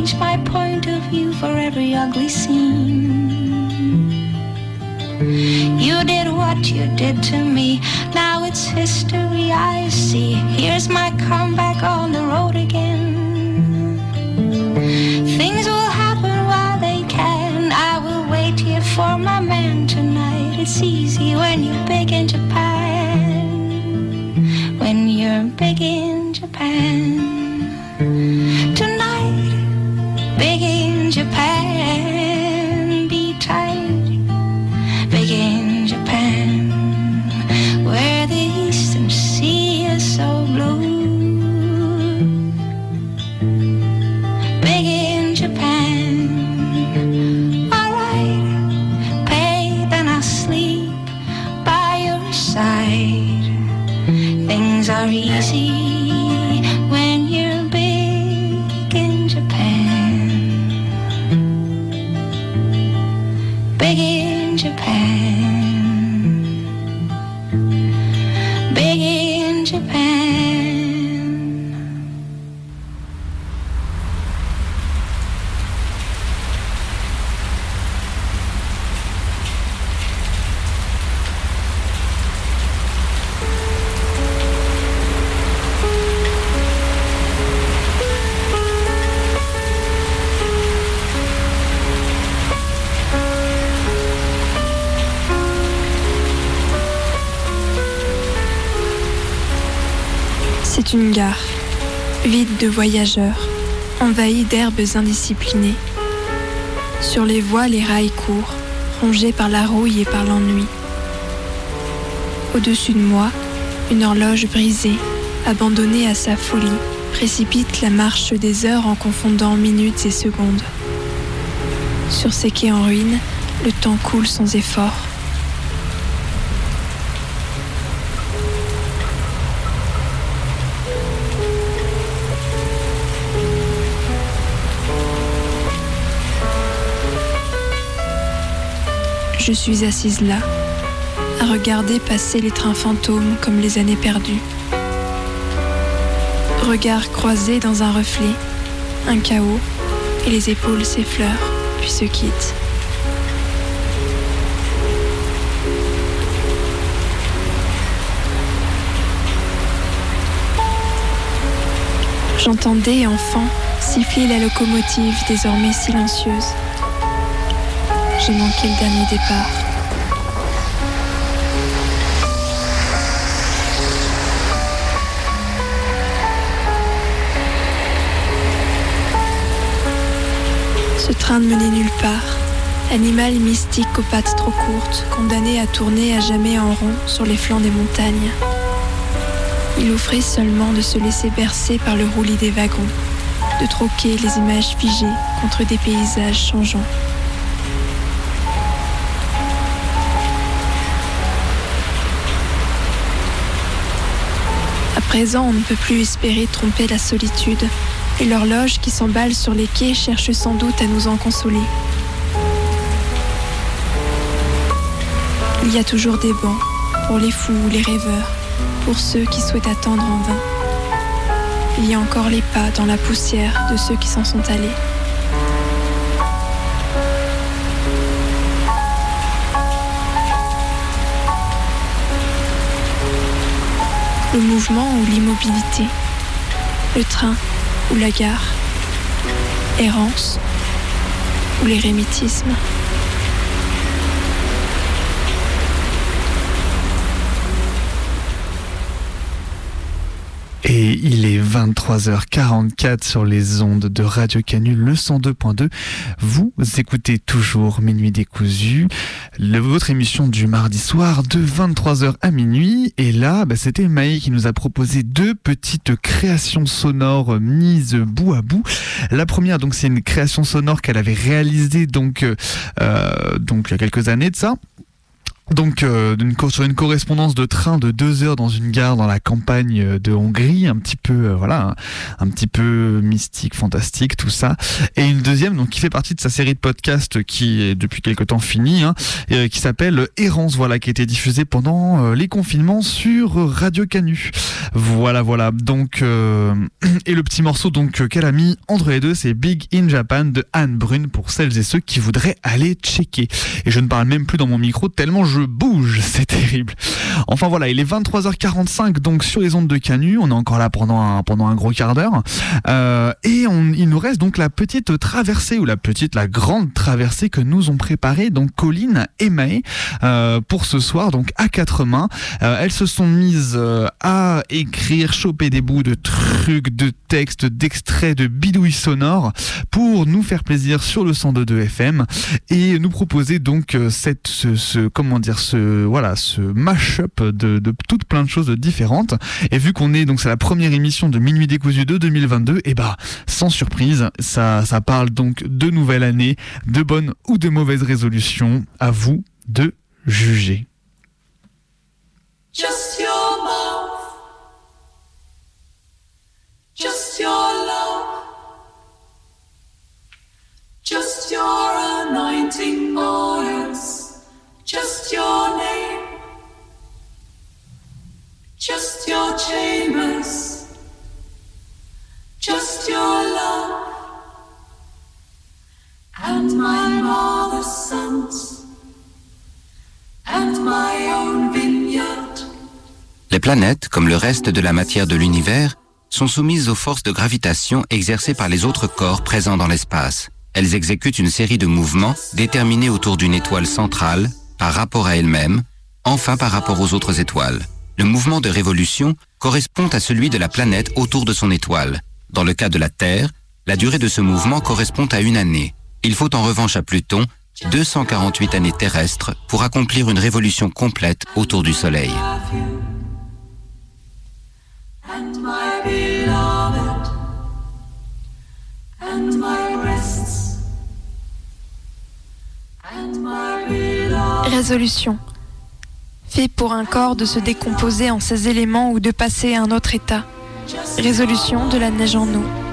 Change my point of view for every ugly scene? You did what you did to me. Now it's history I see. Here's my comeback on the road again. Things voyageurs, envahie d'herbes indisciplinées. Sur les voies, les rails courent, rongés par la rouille et par l'ennui. Au-dessus de moi, une horloge brisée, abandonnée à sa folie, précipite la marche des heures en confondant minutes et secondes. Sur ces quais en ruine, le temps coule sans effort. Je suis assise là, à regarder passer les trains fantômes comme les années perdues. Regards croisés dans un reflet, un chaos, et les épaules s'effleurent, puis se quittent. J'entendais, enfant, siffler la locomotive désormais silencieuse. J'ai manqué le dernier départ. Ce train ne menait nulle part. Animal mystique aux pattes trop courtes, condamné à tourner à jamais en rond sur les flancs des montagnes. Il offrait seulement de se laisser bercer par le roulis des wagons, de troquer les images figées contre des paysages changeants. Présent, on ne peut plus espérer tromper la solitude, et l'horloge qui s'emballe sur les quais cherche sans doute à nous en consoler. Il y a toujours des bancs, pour les fous ou les rêveurs, pour ceux qui souhaitent attendre en vain. Il y a encore les pas dans la poussière de ceux qui s'en sont allés. Le mouvement ou l'immobilité, le train ou la gare, errance ou l'érémitisme. 23h44 sur les ondes de Radio Canule, le 102.2. Vous écoutez toujours Minuit décousu, votre émission du mardi soir de 23h à minuit. Et là, bah, c'était Maï qui nous a proposé deux petites créations sonores mises bout à bout. La première, donc, c'est une création sonore qu'elle avait réalisée donc, euh, donc il y a quelques années de ça. Donc euh, sur une correspondance de train de deux heures dans une gare dans la campagne euh, de Hongrie, un petit peu euh, voilà, un, un petit peu mystique, fantastique, tout ça. Et une deuxième donc qui fait partie de sa série de podcasts qui est depuis quelque temps finie, hein, qui s'appelle Errance, voilà, qui a été diffusée pendant les confinements sur Radio Canu. Voilà, voilà. Donc et le petit morceau donc qu'elle a mis entre les deux, c'est Big in Japan de Anne Brune pour celles et ceux qui voudraient aller checker. Et je ne parle même plus dans mon micro tellement je bouge, c'est terrible. Enfin voilà, il est 23h45 donc sur les ondes de Canu, on est encore là pendant un, pendant un gros quart d'heure. Euh, et il nous reste donc la petite traversée ou la petite, la grande traversée que nous ont préparée donc Colline et Maë euh, pour ce soir donc à quatre mains. Euh, elles se sont mises euh, à écrire, choper des bouts de trucs, de textes, d'extraits, de bidouilles sonores pour nous faire plaisir sur le 102.2 FM et nous proposer donc euh, cette, ce, ce- comment dire, dire ce voilà ce mash-up de, toutes plein de choses différentes. Et vu qu'on est donc c'est la première émission de Minuit décousu de 2022, et bah sans surprise, ça ça parle donc de nouvelle année, de bonnes ou de mauvaises résolutions. À vous de juger. Just your mouth. Just your love. Just your anointing oils just your name, just your chambers, just your love, and my mother's sons, and my own vineyard. Les planètes, comme le reste de la matière de l'univers, sont soumises aux forces de gravitation exercées par les autres corps présents dans l'espace. Elles exécutent une série de mouvements déterminés autour d'une étoile centrale, par rapport à elle-même, enfin par rapport aux autres étoiles. Le mouvement de révolution correspond à celui de la planète autour de son étoile. Dans le cas de la Terre, la durée de ce mouvement correspond à une année. Il faut en revanche à Pluton 248 années terrestres pour accomplir une révolution complète autour du Soleil. and my breasts. Résolution. Fait pour un corps de se décomposer en ses éléments ou de passer à un autre état. Résolution de la neige en eau.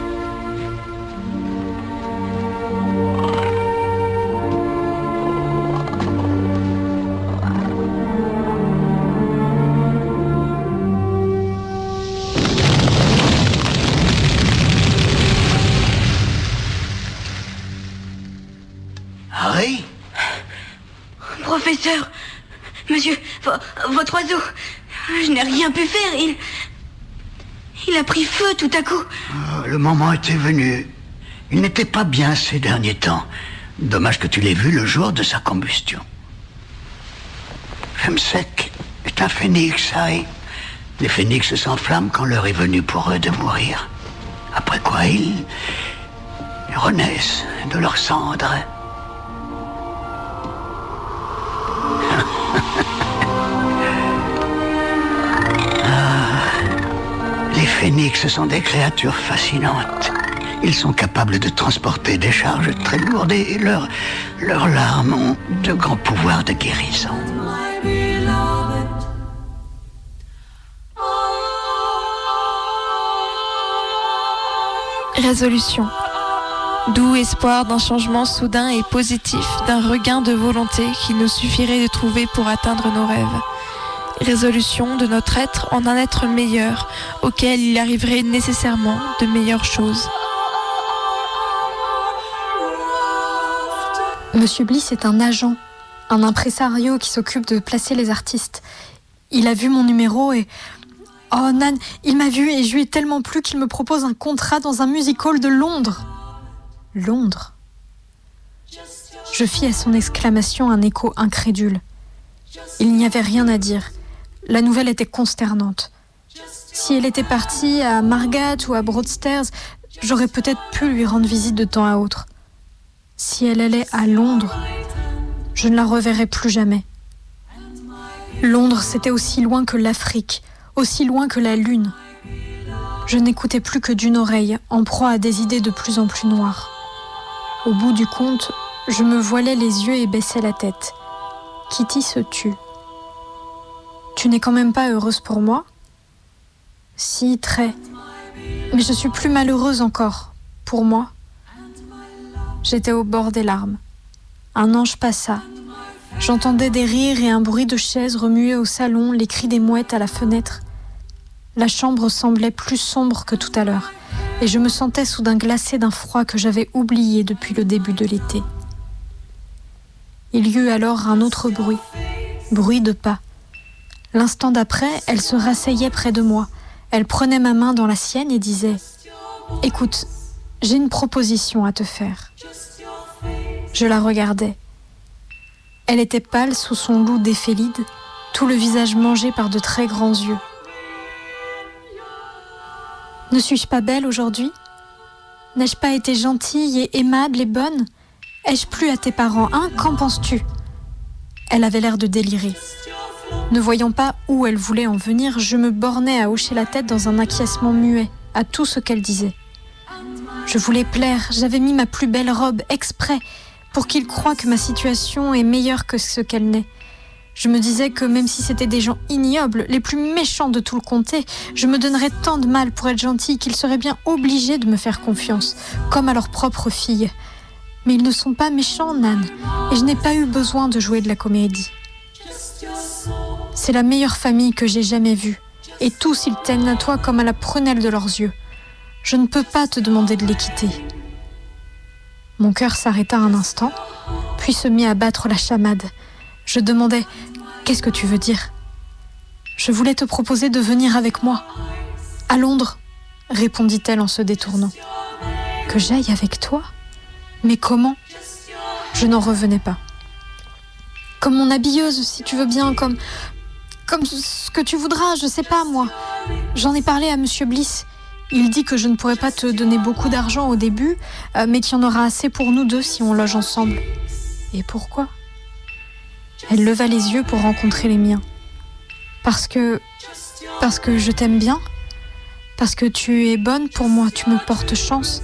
Votre oiseau, je n'ai rien pu faire, il... Il a pris feu tout à coup. Ah, Le moment était venu. Il n'était pas bien ces derniers temps. Dommage que tu l'aies vu le jour de sa combustion. Femsec est un phénix, Harry. Les phénix s'enflamment quand l'heure est venue pour eux de mourir. Après quoi, ils renaissent de leurs cendres. Phénix sont des créatures fascinantes. Ils sont capables de transporter des charges très lourdes et leurs leurs larmes ont de grands pouvoirs de guérison. Résolution. Doux espoir d'un changement soudain et positif, d'un regain de volonté qui nous suffirait de trouver pour atteindre nos rêves. Résolution de notre être en un être meilleur, auquel il arriverait nécessairement de meilleures choses. Monsieur Bliss est un agent, un impresario qui s'occupe de placer les artistes. Il a vu mon numéro et... Oh Nan, il m'a vu et je lui ai tellement plu qu'il me propose un contrat dans un music hall de Londres. Londres Je fis à son exclamation un écho incrédule. Il n'y avait rien à dire. La nouvelle était consternante. Si elle était partie à Margat ou à Broadstairs, j'aurais peut-être pu lui rendre visite de temps à autre. Si elle allait à Londres, je ne la reverrai plus jamais. Londres, c'était aussi loin que l'Afrique, aussi loin que la Lune. Je n'écoutais plus que d'une oreille, en proie à des idées de plus en plus noires. Au bout du compte, je me voilais les yeux et baissais la tête. Kitty se tut. Tu n'es quand même pas heureuse pour moi Si, très. Mais je suis plus malheureuse encore, pour moi. J'étais au bord des larmes. Un ange passa. J'entendais des rires et un bruit de chaises remuer au salon, les cris des mouettes à la fenêtre. La chambre semblait plus sombre que tout à l'heure, et je me sentais soudain glacée d'un froid que j'avais oublié depuis le début de l'été. Il y eut alors un autre bruit, bruit de pas. L'instant d'après, elle se rasseyait près de moi. Elle prenait ma main dans la sienne et disait ⁇ Écoute, j'ai une proposition à te faire. Je la regardais. Elle était pâle sous son loup défélide, tout le visage mangé par de très grands yeux. Ne suis-je pas belle aujourd'hui? N'ai-je pas été gentille et aimable et bonne? Ai-je plu à tes parents, hein? Qu'en penses-tu? Elle avait l'air de délirer. Ne voyant pas où elle voulait en venir, je me bornais à hocher la tête dans un acquiescement muet à tout ce qu'elle disait. Je voulais plaire, j'avais mis ma plus belle robe exprès pour qu'il croie que ma situation est meilleure que ce qu'elle n'est. Je me disais que même si c'était des gens ignobles, les plus méchants de tout le comté, je me donnerais tant de mal pour être gentille qu'ils seraient bien obligés de me faire confiance, comme à leur propre fille. Mais ils ne sont pas méchants, Nan, et je n'ai pas eu besoin de jouer de la comédie. C'est la meilleure famille que j'ai jamais vue, et tous ils tiennent à toi comme à la prunelle de leurs yeux. Je ne peux pas te demander de les quitter. Mon cœur s'arrêta un instant, puis se mit à battre la chamade. Je demandai Qu'est-ce que tu veux dire? Je voulais te proposer de venir avec moi. À Londres, répondit-elle en se détournant. Que j'aille avec toi? Mais comment? Je n'en revenais pas. Comme mon habilleuse, si tu veux bien, comme. Comme ce que tu voudras, je sais pas, moi. J'en ai parlé à Monsieur Bliss. Il dit que je ne pourrais pas te donner beaucoup d'argent au début, euh, mais qu'il y en aura assez pour nous deux si on loge ensemble. Et pourquoi? Elle leva les yeux pour rencontrer les miens. Parce que. parce que je t'aime bien Parce que tu es bonne pour moi, tu me portes chance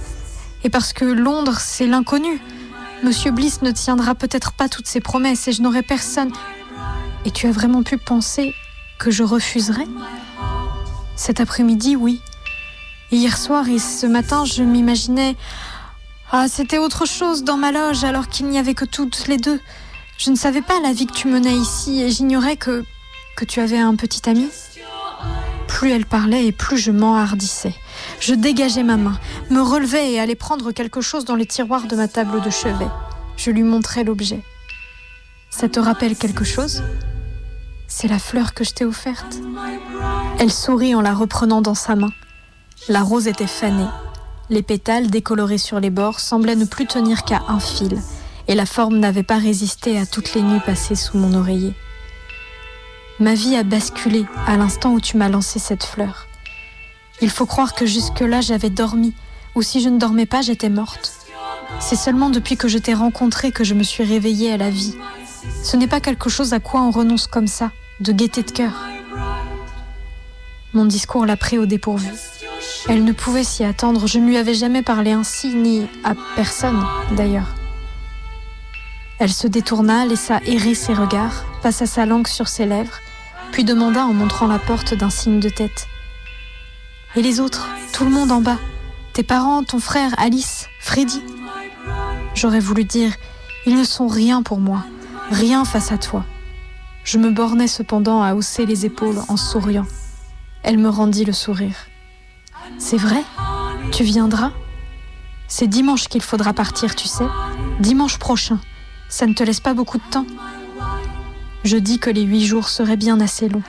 Et parce que Londres, c'est l'inconnu Monsieur Bliss ne tiendra peut-être pas toutes ses promesses et je n'aurai personne. Et tu as vraiment pu penser que je refuserais? Cet après-midi, oui. Hier soir et ce matin, je m'imaginais. Ah, c'était autre chose dans ma loge alors qu'il n'y avait que toutes les deux. Je ne savais pas la vie que tu menais ici et j'ignorais que. que tu avais un petit ami. Plus elle parlait et plus je m'enhardissais. Je dégageais ma main, me relevais et allais prendre quelque chose dans les tiroirs de ma table de chevet. Je lui montrais l'objet. Ça te rappelle quelque chose? C'est la fleur que je t'ai offerte. Elle sourit en la reprenant dans sa main. La rose était fanée. Les pétales, décolorés sur les bords, semblaient ne plus tenir qu'à un fil, et la forme n'avait pas résisté à toutes les nuits passées sous mon oreiller. Ma vie a basculé à l'instant où tu m'as lancé cette fleur. Il faut croire que jusque-là j'avais dormi, ou si je ne dormais pas, j'étais morte. C'est seulement depuis que je t'ai rencontré que je me suis réveillée à la vie. Ce n'est pas quelque chose à quoi on renonce comme ça, de gaieté de cœur. Mon discours l'a pris au dépourvu. Elle ne pouvait s'y attendre, je ne lui avais jamais parlé ainsi, ni à personne d'ailleurs. Elle se détourna, laissa errer ses regards, passa sa langue sur ses lèvres, puis demanda en montrant la porte d'un signe de tête. Et les autres, tout le monde en bas, tes parents, ton frère, Alice, Freddy? J'aurais voulu dire, ils ne sont rien pour moi, rien face à toi. Je me bornais cependant à hausser les épaules en souriant. Elle me rendit le sourire. C'est vrai? Tu viendras? C'est dimanche qu'il faudra partir, tu sais. Dimanche prochain. Ça ne te laisse pas beaucoup de temps. Je dis que les huit jours seraient bien assez longs.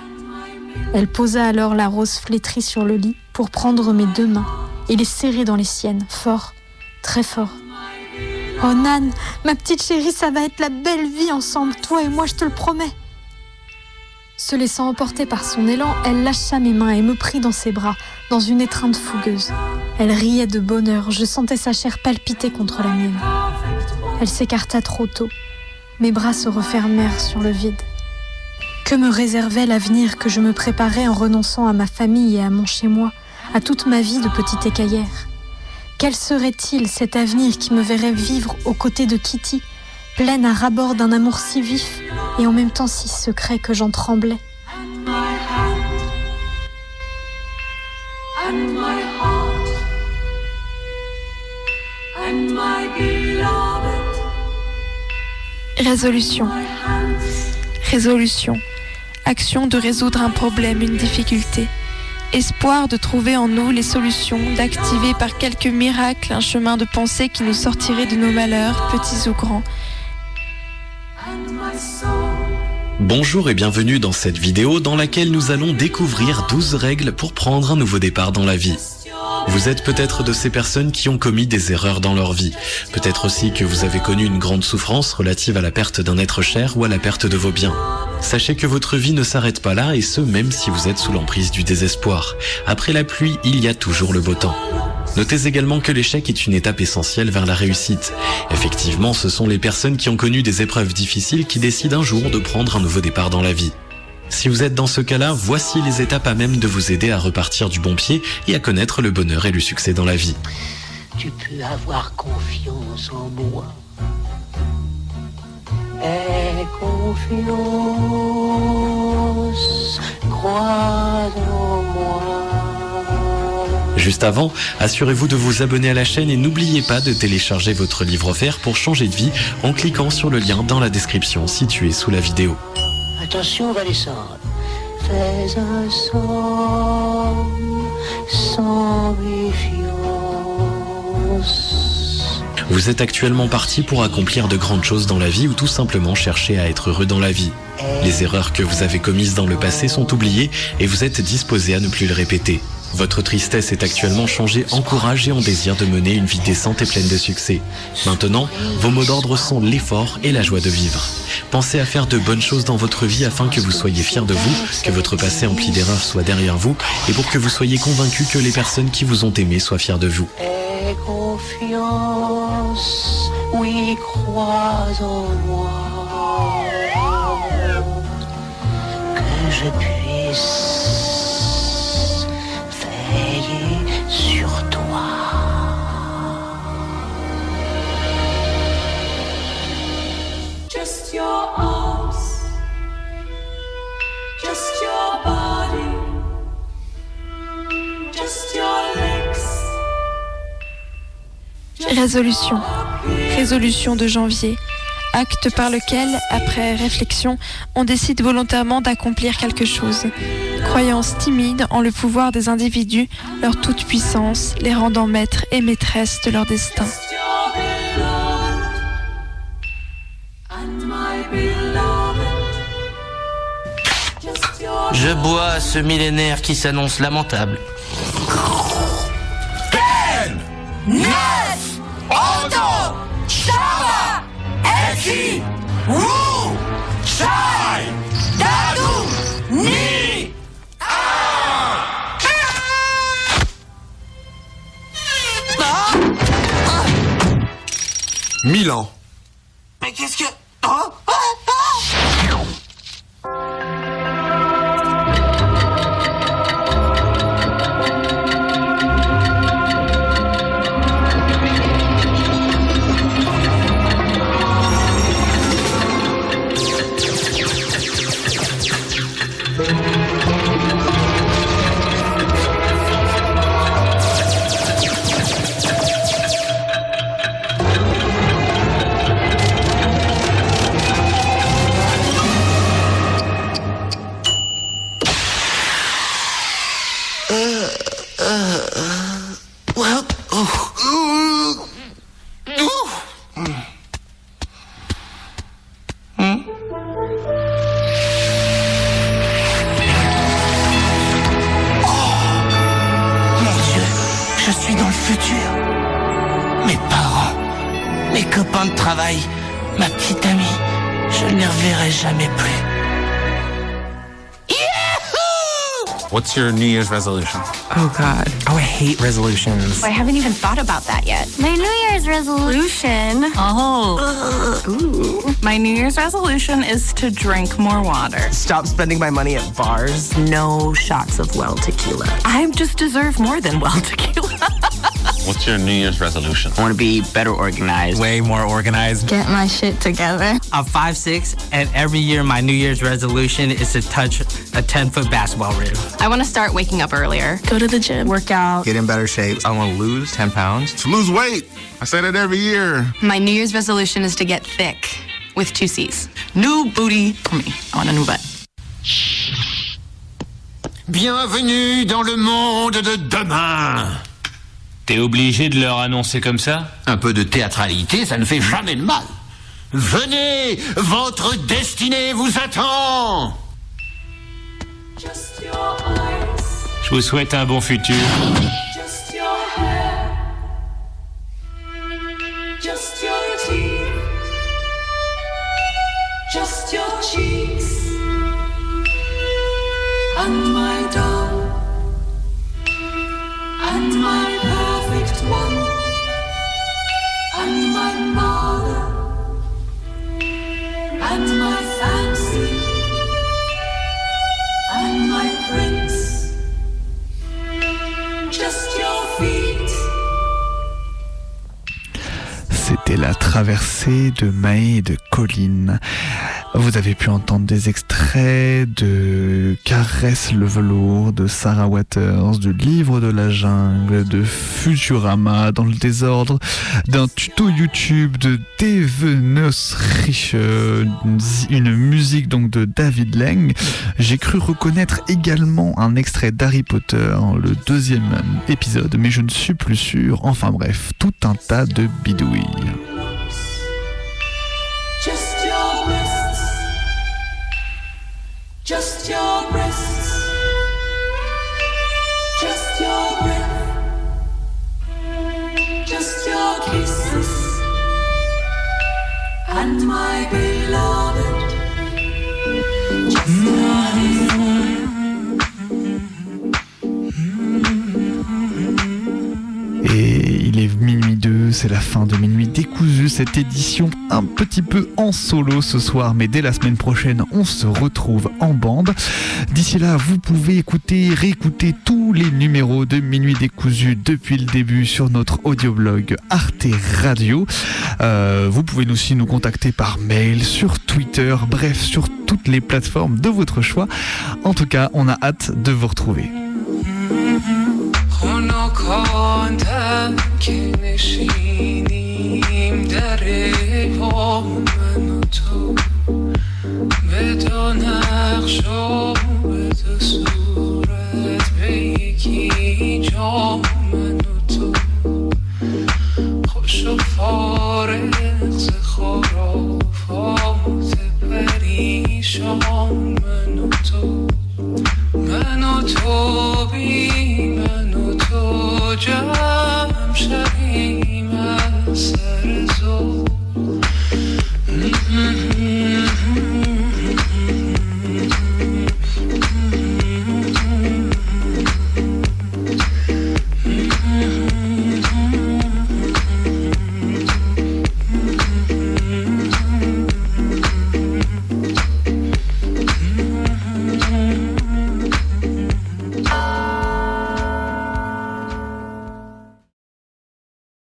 Elle posa alors la rose flétrie sur le lit pour prendre mes deux mains et les serrer dans les siennes, fort, très fort. Oh Nan, ma petite chérie, ça va être la belle vie ensemble, toi et moi, je te le promets. Se laissant emporter par son élan, elle lâcha mes mains et me prit dans ses bras, dans une étreinte fougueuse. Elle riait de bonheur, je sentais sa chair palpiter contre la mienne. Elle s'écarta trop tôt. Mes bras se refermèrent sur le vide. Que me réservait l'avenir que je me préparais en renonçant à ma famille et à mon chez-moi, à toute ma vie de petite écaillère? Quel serait-il cet avenir qui me verrait vivre aux côtés de Kitty, pleine à rabord d'un amour si vif et en même temps si secret que j'en tremblais? Résolution. Résolution. Action de résoudre un problème, une difficulté. Espoir de trouver en nous les solutions, d'activer par quelque miracle un chemin de pensée qui nous sortirait de nos malheurs, petits ou grands. Bonjour et bienvenue dans cette vidéo dans laquelle nous allons découvrir 12 règles pour prendre un nouveau départ dans la vie. Vous êtes peut-être de ces personnes qui ont commis des erreurs dans leur vie. Peut-être aussi que vous avez connu une grande souffrance relative à la perte d'un être cher ou à la perte de vos biens. Sachez que votre vie ne s'arrête pas là et ce même si vous êtes sous l'emprise du désespoir. Après la pluie, il y a toujours le beau temps. Notez également que l'échec est une étape essentielle vers la réussite. Effectivement, ce sont les personnes qui ont connu des épreuves difficiles qui décident un jour de prendre un nouveau départ dans la vie. Si vous êtes dans ce cas-là, voici les étapes à même de vous aider à repartir du bon pied et à connaître le bonheur et le succès dans la vie. Tu peux avoir confiance en moi. Aie confiance, crois en moi. Juste avant, assurez-vous de vous abonner à la chaîne et n'oubliez pas de télécharger votre livre offert pour changer de vie en cliquant sur le lien dans la description située sous la vidéo. Attention, on va. Fais un sans méfiance. Vous êtes actuellement parti pour accomplir de grandes choses dans la vie ou tout simplement chercher à être heureux dans la vie. Les erreurs que vous avez commises dans le passé sont oubliées et vous êtes disposé à ne plus le répéter. Votre tristesse est actuellement changée en courage et en désir de mener une vie décente et pleine de succès. Maintenant, vos mots d'ordre sont l'effort et la joie de vivre. Pensez à faire de bonnes choses dans votre vie afin que vous soyez fiers de vous, que votre passé empli d'erreurs soit derrière vous et pour que vous soyez convaincus que les personnes qui vous ont aimé soient fiers de vous. Résolution? Résolution de janvier. Acte par lequel, après réflexion, on décide volontairement d'accomplir quelque chose. Croyance timide en le pouvoir des individus, leur toute-puissance, les rendant maîtres et maîtresses de leur destin. Je bois à ce millénaire qui s'annonce lamentable. Eki, Wu, Shai, Dadu, Ni, Milan. Mais qu'est-ce que... Oh Year's resolution? Oh God. Oh, I hate resolutions. I haven't even thought about that yet. My New Year's resolution. Oh. Ooh. My New Year's resolution is to drink more water. Stop spending my money at bars. No shots of well tequila. I just deserve more than well tequila. What's your New Year's resolution? I want to be better organized. Way more organized. Get my shit together. I'm 5'6", and every year my New Year's resolution is to touch a 10-foot basketball rim. I want to start waking up earlier. Go to the gym. Work out. Get in better shape. I want to lose 10 pounds. To lose weight. I say that every year. My New Year's resolution is to get thick with two C's. New booty for me. I want a new butt. Bienvenue dans le monde de demain. T'es obligé de leur annoncer comme ça Un peu de théâtralité, ça ne fait jamais de mal. Venez, votre destinée vous attend. just your eyes, Je vous souhaite un bon futur. just your hair, just your teeth, just your cheeks, and my doll, and my and mother, and my La traversée de Maë et de Colline. Vous avez pu entendre des extraits de Caresse le velours de Sarah Waters, de Livre de la jungle, de Futurama dans le désordre, d'un tuto YouTube de Devenus Riche, une musique donc de David Lang. J'ai cru reconnaître également un extrait d'Harry Potter, le deuxième épisode, mais je ne suis plus sûr. Enfin bref, tout un tas de bidouilles. Just your breasts. Just your breath. Just your kisses. And my beloved. C'est la fin de Minuit décousu, cette édition un petit peu en solo ce soir, mais dès la semaine prochaine, on se retrouve en bande. D'ici là, vous pouvez écouter, réécouter tous les numéros de Minuit décousu depuis le début sur notre audioblog Arte Radio. Euh, vous pouvez aussi nous contacter par mail, sur Twitter, bref, sur toutes les plateformes de votre choix. En tout cas, on a hâte de vous retrouver. خنکان که نشینیم در پا من و تو. به دو نقش به دو صورت به یکی جا.